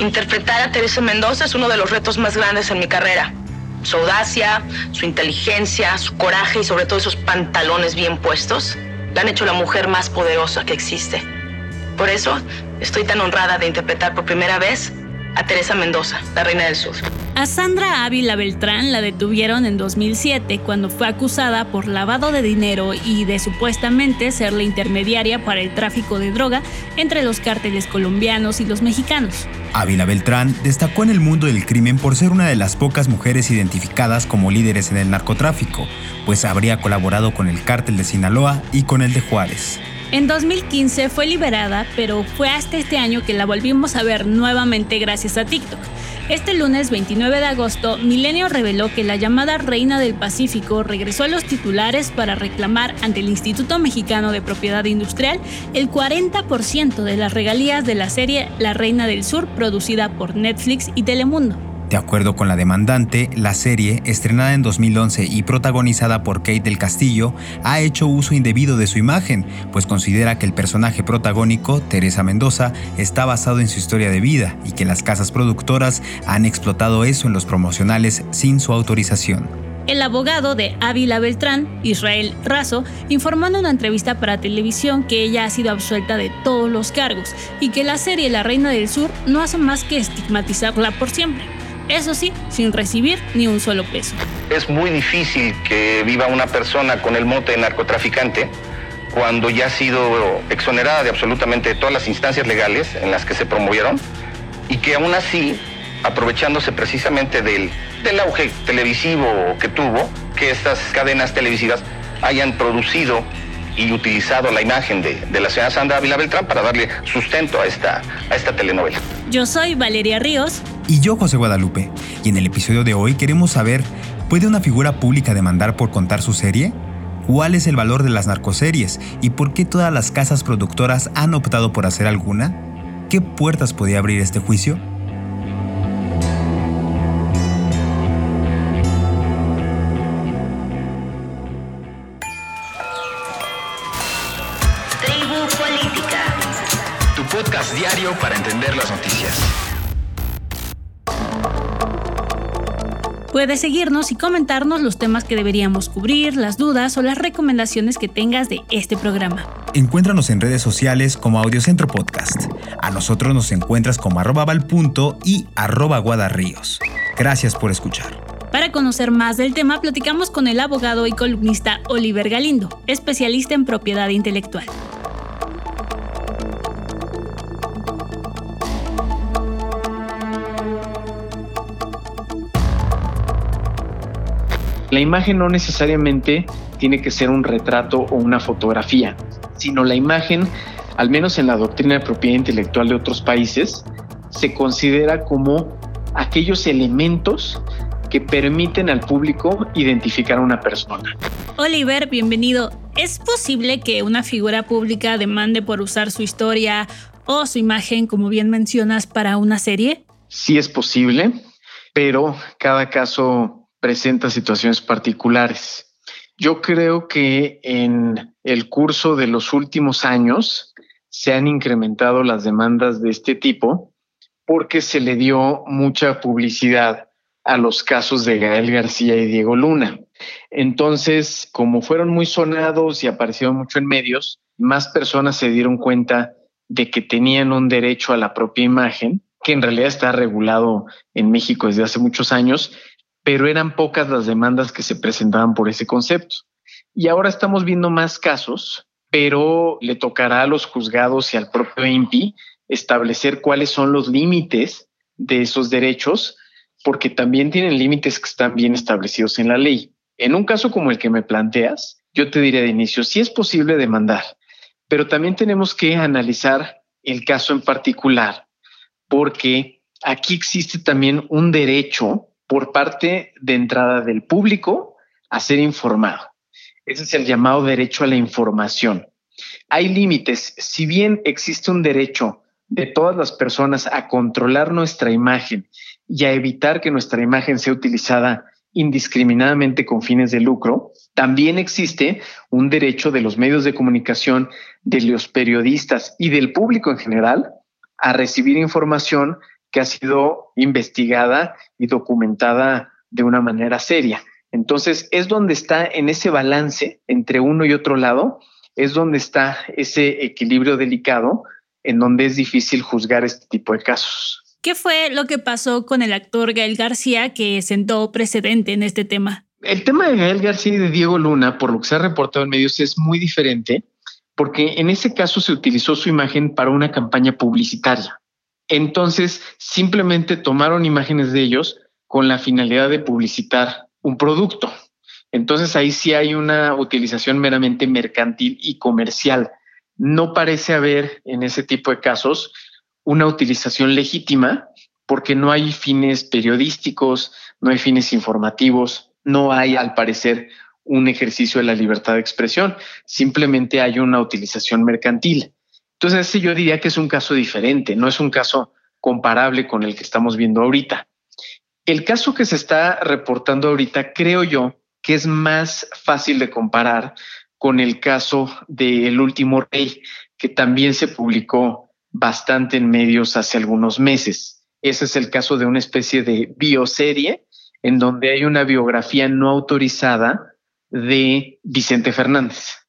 Interpretar a Teresa Mendoza es uno de los retos más grandes en mi carrera. Su audacia, su inteligencia, su coraje y sobre todo esos pantalones bien puestos la han hecho la mujer más poderosa que existe. Por eso estoy tan honrada de interpretar por primera vez a Teresa Mendoza, la reina del sur. A Sandra Ávila Beltrán la detuvieron en 2007 cuando fue acusada por lavado de dinero y de supuestamente ser la intermediaria para el tráfico de droga entre los cárteles colombianos y los mexicanos. Ávila Beltrán destacó en el mundo del crimen por ser una de las pocas mujeres identificadas como líderes en el narcotráfico, pues habría colaborado con el cártel de Sinaloa y con el de Juárez. En 2015 fue liberada, pero fue hasta este año que la volvimos a ver nuevamente gracias a TikTok. Este lunes 29 de agosto, Milenio reveló que la llamada Reina del Pacífico regresó a los titulares para reclamar ante el Instituto Mexicano de Propiedad Industrial el 40% de las regalías de la serie La Reina del Sur producida por Netflix y Telemundo. De acuerdo con la demandante, la serie, estrenada en 2011 y protagonizada por Kate del Castillo, ha hecho uso indebido de su imagen, pues considera que el personaje protagónico, Teresa Mendoza, está basado en su historia de vida y que las casas productoras han explotado eso en los promocionales sin su autorización. El abogado de Ávila Beltrán, Israel Razo, informó en una entrevista para televisión que ella ha sido absuelta de todos los cargos y que la serie La Reina del Sur no hace más que estigmatizarla por siempre eso sí, sin recibir ni un solo peso. Es muy difícil que viva una persona con el mote de narcotraficante cuando ya ha sido exonerada de absolutamente todas las instancias legales en las que se promovieron y que aún así, aprovechándose precisamente del, del auge televisivo que tuvo, que estas cadenas televisivas hayan producido y utilizado la imagen de, de, la señora Sandra Ávila Beltrán para darle sustento a esta, a esta telenovela. Yo soy Valeria Ríos. Y yo José Guadalupe. Y en el episodio de hoy queremos saber, ¿puede una figura pública demandar por contar su serie? ¿Cuál es el valor de las narcoseries? ¿Y por qué todas las casas productoras han optado por hacer alguna? ¿Qué puertas podía abrir este juicio? Diario para entender las noticias. Puedes seguirnos y comentarnos los temas que deberíamos cubrir, las dudas o las recomendaciones que tengas de este programa. Encuéntranos en redes sociales como Audiocentro Podcast. A nosotros nos encuentras como arroba valpunto y arroba guadarríos. Gracias por escuchar. Para conocer más del tema, platicamos con el abogado y columnista Oliver Galindo, especialista en propiedad intelectual. La imagen no necesariamente tiene que ser un retrato o una fotografía, sino la imagen, al menos en la doctrina de propiedad intelectual de otros países, se considera como aquellos elementos que permiten al público identificar a una persona. Oliver, bienvenido. ¿Es posible que una figura pública demande por usar su historia o su imagen, como bien mencionas, para una serie? Sí es posible, pero cada caso presenta situaciones particulares. Yo creo que en el curso de los últimos años se han incrementado las demandas de este tipo porque se le dio mucha publicidad a los casos de Gael García y Diego Luna. Entonces, como fueron muy sonados y aparecieron mucho en medios, más personas se dieron cuenta de que tenían un derecho a la propia imagen, que en realidad está regulado en México desde hace muchos años, pero eran pocas las demandas que se presentaban por ese concepto. Y ahora estamos viendo más casos, pero le tocará a los juzgados y al propio INPI establecer cuáles son los límites de esos derechos, porque también tienen límites que están bien establecidos en la ley. En un caso como el que me planteas, yo te diría de inicio, sí es posible demandar, pero también tenemos que analizar el caso en particular, porque aquí existe también un derecho por parte de entrada del público a ser informado. Ese es el llamado derecho a la información. Hay límites. Si bien existe un derecho de todas las personas a controlar nuestra imagen y a evitar que nuestra imagen sea utilizada indiscriminadamente con fines de lucro, también existe un derecho de los medios de comunicación, de los periodistas y del público en general a recibir información que ha sido investigada y documentada de una manera seria. Entonces, es donde está en ese balance entre uno y otro lado, es donde está ese equilibrio delicado en donde es difícil juzgar este tipo de casos. ¿Qué fue lo que pasó con el actor Gael García que sentó precedente en este tema? El tema de Gael García y de Diego Luna, por lo que se ha reportado en medios, es muy diferente porque en ese caso se utilizó su imagen para una campaña publicitaria. Entonces, simplemente tomaron imágenes de ellos con la finalidad de publicitar un producto. Entonces, ahí sí hay una utilización meramente mercantil y comercial. No parece haber en ese tipo de casos una utilización legítima porque no hay fines periodísticos, no hay fines informativos, no hay, al parecer, un ejercicio de la libertad de expresión, simplemente hay una utilización mercantil. Entonces, ese yo diría que es un caso diferente, no es un caso comparable con el que estamos viendo ahorita. El caso que se está reportando ahorita, creo yo, que es más fácil de comparar con el caso del último rey, que también se publicó bastante en medios hace algunos meses. Ese es el caso de una especie de bioserie en donde hay una biografía no autorizada de Vicente Fernández.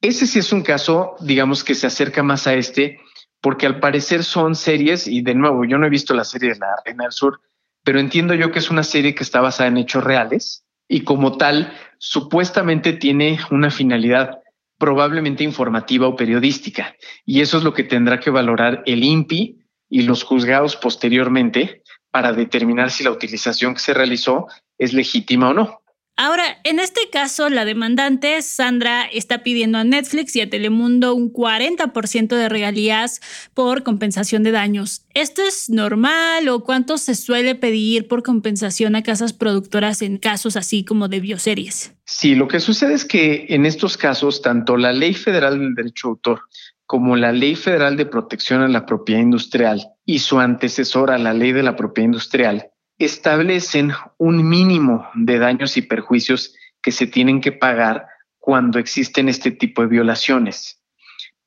Ese sí es un caso, digamos, que se acerca más a este, porque al parecer son series, y de nuevo, yo no he visto la serie de la Reina del Sur, pero entiendo yo que es una serie que está basada en hechos reales y como tal, supuestamente tiene una finalidad probablemente informativa o periodística. Y eso es lo que tendrá que valorar el INPI y los juzgados posteriormente para determinar si la utilización que se realizó es legítima o no. Ahora, en este caso, la demandante, Sandra, está pidiendo a Netflix y a Telemundo un 40% de regalías por compensación de daños. ¿Esto es normal o cuánto se suele pedir por compensación a casas productoras en casos así como de bioseries? Sí, lo que sucede es que en estos casos, tanto la Ley Federal del Derecho de Autor como la Ley Federal de Protección a la Propiedad Industrial y su antecesora, la Ley de la Propiedad Industrial, establecen un mínimo de daños y perjuicios que se tienen que pagar cuando existen este tipo de violaciones.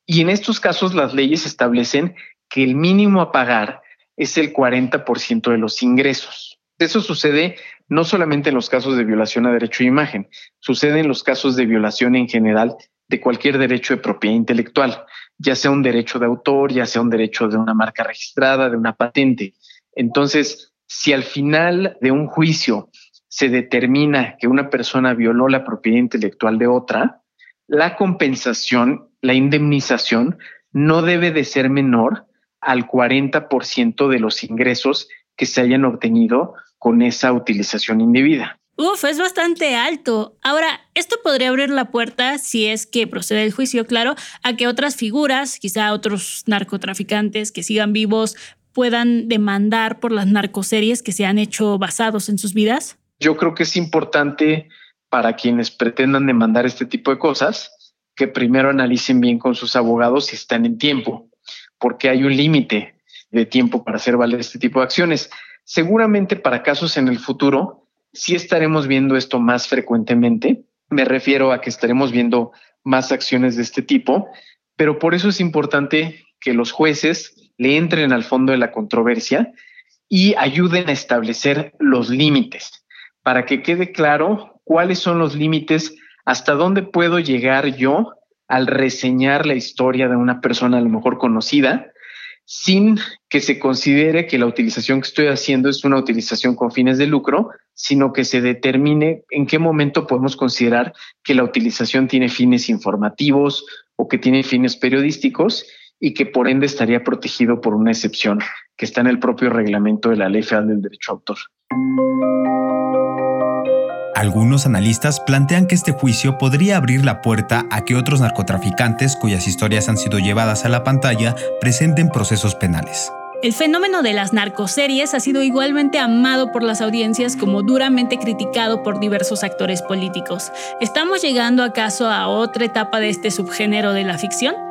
Y en estos casos las leyes establecen que el mínimo a pagar es el 40% de los ingresos. Eso sucede no solamente en los casos de violación a derecho de imagen, sucede en los casos de violación en general de cualquier derecho de propiedad intelectual, ya sea un derecho de autor, ya sea un derecho de una marca registrada, de una patente. Entonces, si al final de un juicio se determina que una persona violó la propiedad intelectual de otra, la compensación, la indemnización, no debe de ser menor al 40% de los ingresos que se hayan obtenido con esa utilización indebida. Uf, es bastante alto. Ahora, esto podría abrir la puerta, si es que procede el juicio, claro, a que otras figuras, quizá otros narcotraficantes que sigan vivos, puedan demandar por las narcoseries que se han hecho basados en sus vidas? Yo creo que es importante para quienes pretendan demandar este tipo de cosas que primero analicen bien con sus abogados si están en tiempo, porque hay un límite de tiempo para hacer valer este tipo de acciones. Seguramente para casos en el futuro sí estaremos viendo esto más frecuentemente. Me refiero a que estaremos viendo más acciones de este tipo, pero por eso es importante que los jueces le entren al fondo de la controversia y ayuden a establecer los límites. Para que quede claro cuáles son los límites, hasta dónde puedo llegar yo al reseñar la historia de una persona a lo mejor conocida, sin que se considere que la utilización que estoy haciendo es una utilización con fines de lucro, sino que se determine en qué momento podemos considerar que la utilización tiene fines informativos o que tiene fines periodísticos y que por ende estaría protegido por una excepción que está en el propio reglamento de la Ley Federal del Derecho a Autor. Algunos analistas plantean que este juicio podría abrir la puerta a que otros narcotraficantes cuyas historias han sido llevadas a la pantalla presenten procesos penales. El fenómeno de las narcoseries ha sido igualmente amado por las audiencias como duramente criticado por diversos actores políticos. ¿Estamos llegando acaso a otra etapa de este subgénero de la ficción?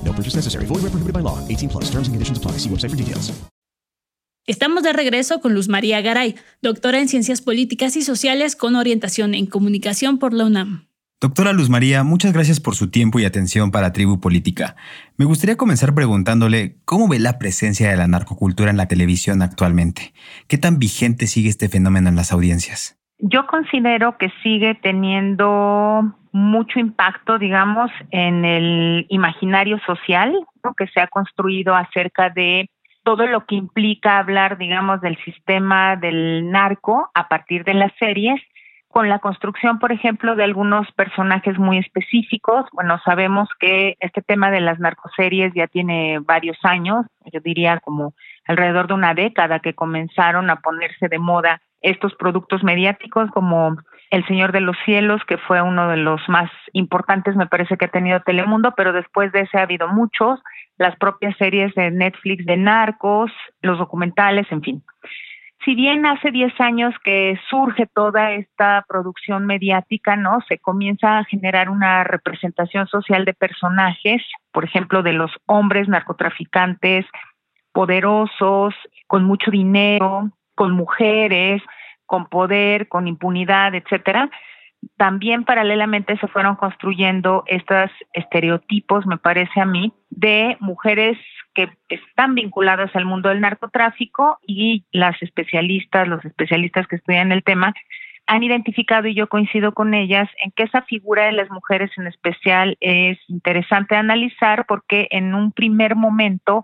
No purchase necessary. Void where prohibited by law. 18 plus. Terms and conditions apply. See website for details. Estamos de regreso con Luz María Garay, doctora en Ciencias Políticas y Sociales con orientación en Comunicación por la UNAM. Doctora Luz María, muchas gracias por su tiempo y atención para Tribu Política. Me gustaría comenzar preguntándole cómo ve la presencia de la narcocultura en la televisión actualmente. ¿Qué tan vigente sigue este fenómeno en las audiencias? Yo considero que sigue teniendo mucho impacto, digamos, en el imaginario social que se ha construido acerca de todo lo que implica hablar, digamos, del sistema del narco a partir de las series, con la construcción, por ejemplo, de algunos personajes muy específicos. Bueno, sabemos que este tema de las narcoseries ya tiene varios años, yo diría como alrededor de una década que comenzaron a ponerse de moda estos productos mediáticos como El Señor de los Cielos, que fue uno de los más importantes, me parece que ha tenido Telemundo, pero después de ese ha habido muchos las propias series de Netflix de narcos, los documentales, en fin. Si bien hace 10 años que surge toda esta producción mediática, ¿no? Se comienza a generar una representación social de personajes, por ejemplo, de los hombres narcotraficantes poderosos, con mucho dinero, con mujeres, con poder, con impunidad, etcétera. También paralelamente se fueron construyendo estos estereotipos, me parece a mí, de mujeres que están vinculadas al mundo del narcotráfico y las especialistas, los especialistas que estudian el tema, han identificado, y yo coincido con ellas, en que esa figura de las mujeres en especial es interesante analizar porque en un primer momento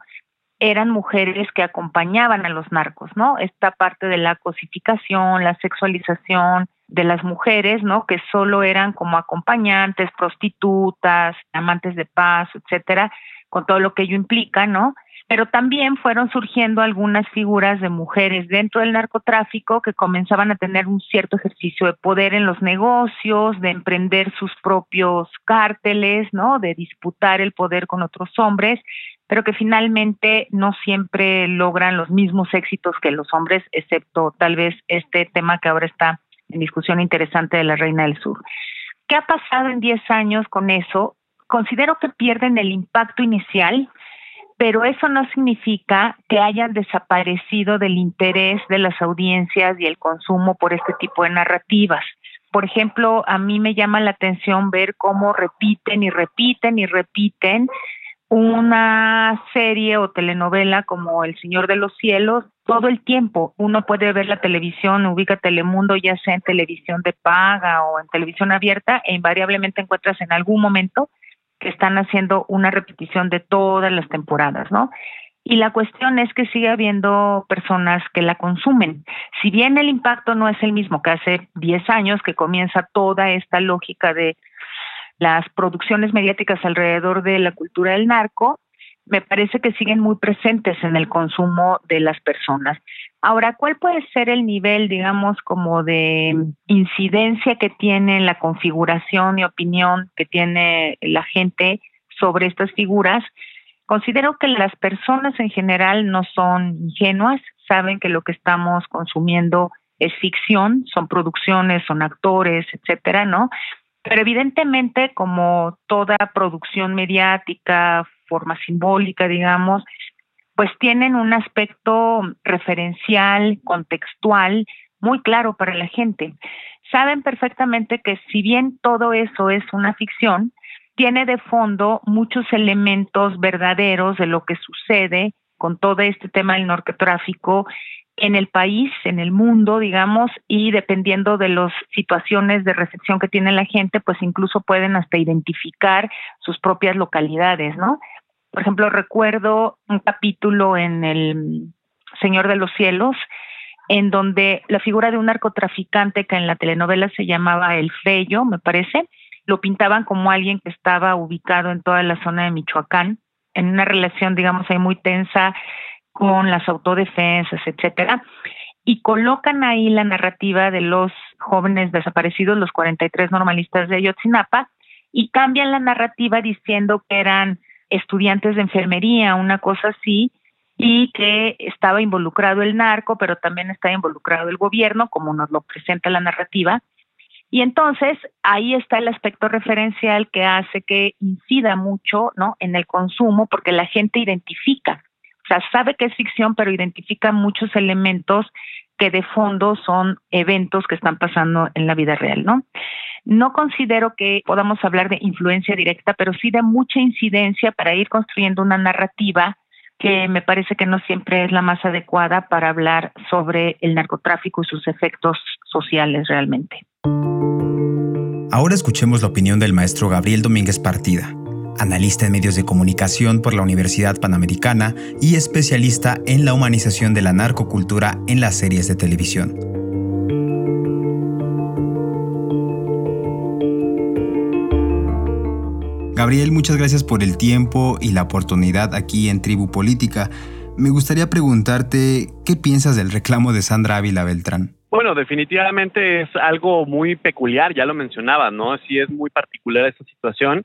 eran mujeres que acompañaban a los narcos, ¿no? Esta parte de la cosificación, la sexualización, de las mujeres, ¿no? Que solo eran como acompañantes, prostitutas, amantes de paz, etcétera, con todo lo que ello implica, ¿no? Pero también fueron surgiendo algunas figuras de mujeres dentro del narcotráfico que comenzaban a tener un cierto ejercicio de poder en los negocios, de emprender sus propios cárteles, ¿no? De disputar el poder con otros hombres, pero que finalmente no siempre logran los mismos éxitos que los hombres, excepto tal vez este tema que ahora está en discusión interesante de la Reina del Sur. ¿Qué ha pasado en 10 años con eso? Considero que pierden el impacto inicial, pero eso no significa que hayan desaparecido del interés de las audiencias y el consumo por este tipo de narrativas. Por ejemplo, a mí me llama la atención ver cómo repiten y repiten y repiten una serie o telenovela como El Señor de los Cielos todo el tiempo. Uno puede ver la televisión, ubica Telemundo, ya sea en televisión de paga o en televisión abierta, e invariablemente encuentras en algún momento que están haciendo una repetición de todas las temporadas, ¿no? Y la cuestión es que sigue habiendo personas que la consumen. Si bien el impacto no es el mismo que hace 10 años, que comienza toda esta lógica de las producciones mediáticas alrededor de la cultura del narco, me parece que siguen muy presentes en el consumo de las personas. Ahora, ¿cuál puede ser el nivel, digamos, como de incidencia que tiene la configuración y opinión que tiene la gente sobre estas figuras? Considero que las personas en general no son ingenuas, saben que lo que estamos consumiendo es ficción, son producciones, son actores, etcétera, ¿no? Pero evidentemente, como toda producción mediática, forma simbólica, digamos, pues tienen un aspecto referencial, contextual, muy claro para la gente. Saben perfectamente que si bien todo eso es una ficción, tiene de fondo muchos elementos verdaderos de lo que sucede con todo este tema del narcotráfico en el país, en el mundo, digamos, y dependiendo de las situaciones de recepción que tiene la gente, pues incluso pueden hasta identificar sus propias localidades, ¿no? Por ejemplo, recuerdo un capítulo en El Señor de los Cielos, en donde la figura de un narcotraficante que en la telenovela se llamaba El Fello, me parece, lo pintaban como alguien que estaba ubicado en toda la zona de Michoacán, en una relación, digamos, ahí muy tensa con las autodefensas, etcétera, y colocan ahí la narrativa de los jóvenes desaparecidos, los 43 normalistas de Ayotzinapa, y cambian la narrativa diciendo que eran estudiantes de enfermería, una cosa así, y que estaba involucrado el narco, pero también estaba involucrado el gobierno, como nos lo presenta la narrativa. Y entonces ahí está el aspecto referencial que hace que incida mucho ¿no? en el consumo, porque la gente identifica, o sea, sabe que es ficción, pero identifica muchos elementos que de fondo son eventos que están pasando en la vida real, ¿no? No considero que podamos hablar de influencia directa, pero sí de mucha incidencia para ir construyendo una narrativa que me parece que no siempre es la más adecuada para hablar sobre el narcotráfico y sus efectos sociales realmente. Ahora escuchemos la opinión del maestro Gabriel Domínguez Partida, analista en medios de comunicación por la Universidad Panamericana y especialista en la humanización de la narcocultura en las series de televisión. Gabriel, muchas gracias por el tiempo y la oportunidad aquí en Tribu Política. Me gustaría preguntarte, ¿qué piensas del reclamo de Sandra Ávila Beltrán? Bueno, definitivamente es algo muy peculiar, ya lo mencionaba, ¿no? Sí es muy particular esta situación.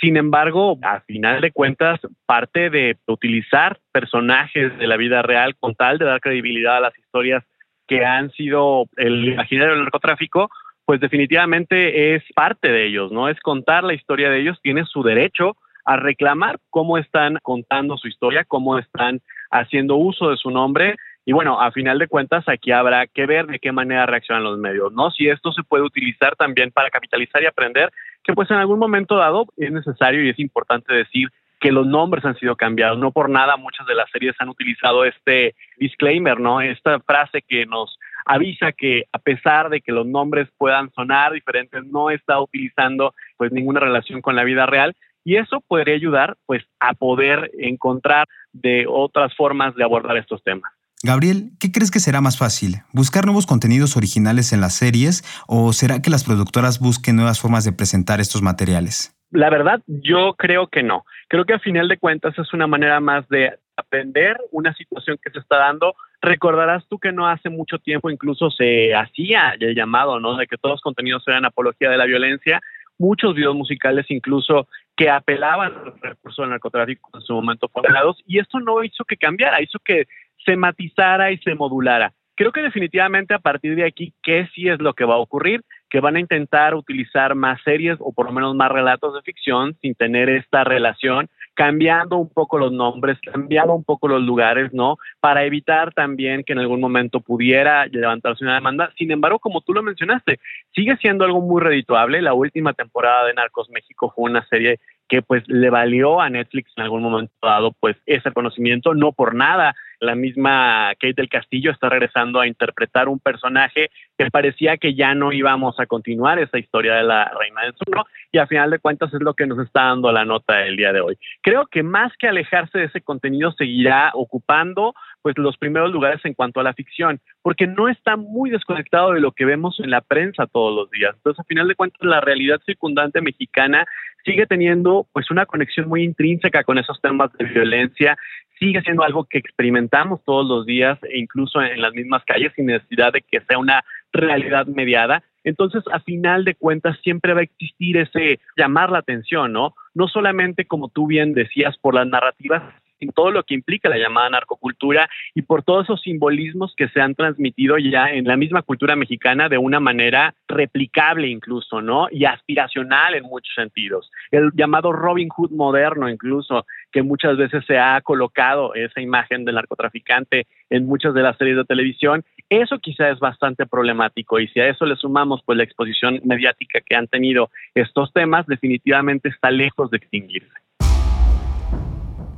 Sin embargo, a final de cuentas, parte de utilizar personajes de la vida real con tal de dar credibilidad a las historias que han sido el imaginario del narcotráfico, pues definitivamente es parte de ellos, ¿no? Es contar la historia de ellos, tiene su derecho a reclamar cómo están contando su historia, cómo están haciendo uso de su nombre. Y bueno, a final de cuentas, aquí habrá que ver de qué manera reaccionan los medios, ¿no? Si esto se puede utilizar también para capitalizar y aprender, que pues en algún momento dado es necesario y es importante decir que los nombres han sido cambiados. No por nada muchas de las series han utilizado este disclaimer, ¿no? Esta frase que nos avisa que a pesar de que los nombres puedan sonar diferentes, no está utilizando pues ninguna relación con la vida real y eso podría ayudar pues a poder encontrar de otras formas de abordar estos temas. Gabriel, ¿qué crees que será más fácil? ¿Buscar nuevos contenidos originales en las series o será que las productoras busquen nuevas formas de presentar estos materiales? La verdad, yo creo que no. Creo que a final de cuentas es una manera más de aprender una situación que se está dando. Recordarás tú que no hace mucho tiempo incluso se hacía el llamado, ¿no? De que todos los contenidos eran apología de la violencia. Muchos videos musicales incluso que apelaban al recurso del narcotráfico en su momento fueron y esto no hizo que cambiara, hizo que se matizara y se modulara. Creo que definitivamente a partir de aquí, ¿qué sí es lo que va a ocurrir? Que van a intentar utilizar más series o por lo menos más relatos de ficción sin tener esta relación cambiando un poco los nombres, cambiando un poco los lugares, ¿no? Para evitar también que en algún momento pudiera levantarse una demanda. Sin embargo, como tú lo mencionaste, sigue siendo algo muy redituable. La última temporada de Narcos México fue una serie que pues le valió a Netflix en algún momento dado pues ese conocimiento, no por nada la misma Kate del Castillo está regresando a interpretar un personaje que parecía que ya no íbamos a continuar esa historia de la Reina del Sur, y a final de cuentas es lo que nos está dando la nota el día de hoy. Creo que más que alejarse de ese contenido seguirá ocupando pues los primeros lugares en cuanto a la ficción, porque no está muy desconectado de lo que vemos en la prensa todos los días. Entonces, a final de cuentas, la realidad circundante mexicana sigue teniendo pues una conexión muy intrínseca con esos temas de violencia, sigue siendo algo que experimentamos todos los días e incluso en las mismas calles sin necesidad de que sea una realidad mediada. Entonces, a final de cuentas, siempre va a existir ese llamar la atención, ¿no? No solamente, como tú bien decías, por las narrativas, todo lo que implica la llamada narcocultura y por todos esos simbolismos que se han transmitido ya en la misma cultura mexicana de una manera replicable incluso, ¿no? Y aspiracional en muchos sentidos. El llamado Robin Hood moderno incluso, que muchas veces se ha colocado esa imagen del narcotraficante en muchas de las series de televisión, eso quizá es bastante problemático y si a eso le sumamos pues la exposición mediática que han tenido estos temas, definitivamente está lejos de extinguirse.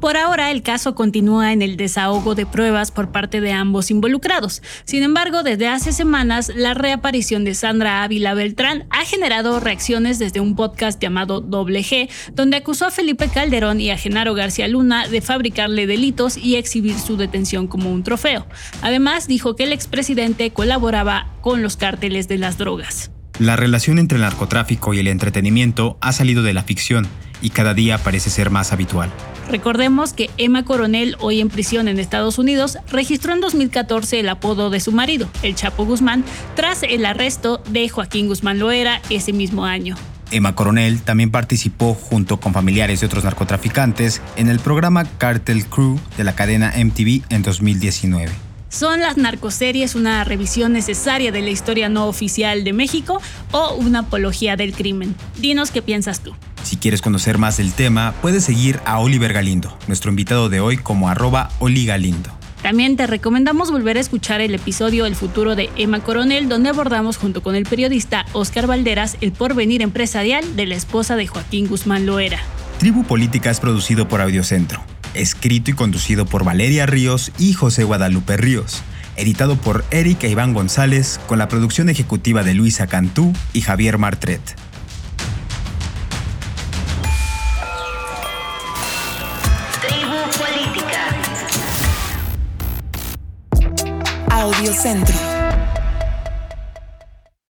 Por ahora, el caso continúa en el desahogo de pruebas por parte de ambos involucrados. Sin embargo, desde hace semanas, la reaparición de Sandra Ávila Beltrán ha generado reacciones desde un podcast llamado Doble G, donde acusó a Felipe Calderón y a Genaro García Luna de fabricarle delitos y exhibir su detención como un trofeo. Además, dijo que el expresidente colaboraba con los cárteles de las drogas. La relación entre el narcotráfico y el entretenimiento ha salido de la ficción y cada día parece ser más habitual. Recordemos que Emma Coronel, hoy en prisión en Estados Unidos, registró en 2014 el apodo de su marido, el Chapo Guzmán, tras el arresto de Joaquín Guzmán Loera ese mismo año. Emma Coronel también participó junto con familiares de otros narcotraficantes en el programa Cartel Crew de la cadena MTV en 2019. ¿Son las narcoseries una revisión necesaria de la historia no oficial de México o una apología del crimen? Dinos qué piensas tú. Si quieres conocer más del tema, puedes seguir a Oliver Galindo, nuestro invitado de hoy como arroba oligalindo. También te recomendamos volver a escuchar el episodio El futuro de Emma Coronel, donde abordamos junto con el periodista Oscar Valderas el porvenir empresarial de la esposa de Joaquín Guzmán Loera. Tribu Política es producido por Audiocentro escrito y conducido por Valeria Ríos y José Guadalupe Ríos, editado por Erika Iván González con la producción ejecutiva de Luisa Cantú y Javier Martret. Tribu Política. Audiocentro.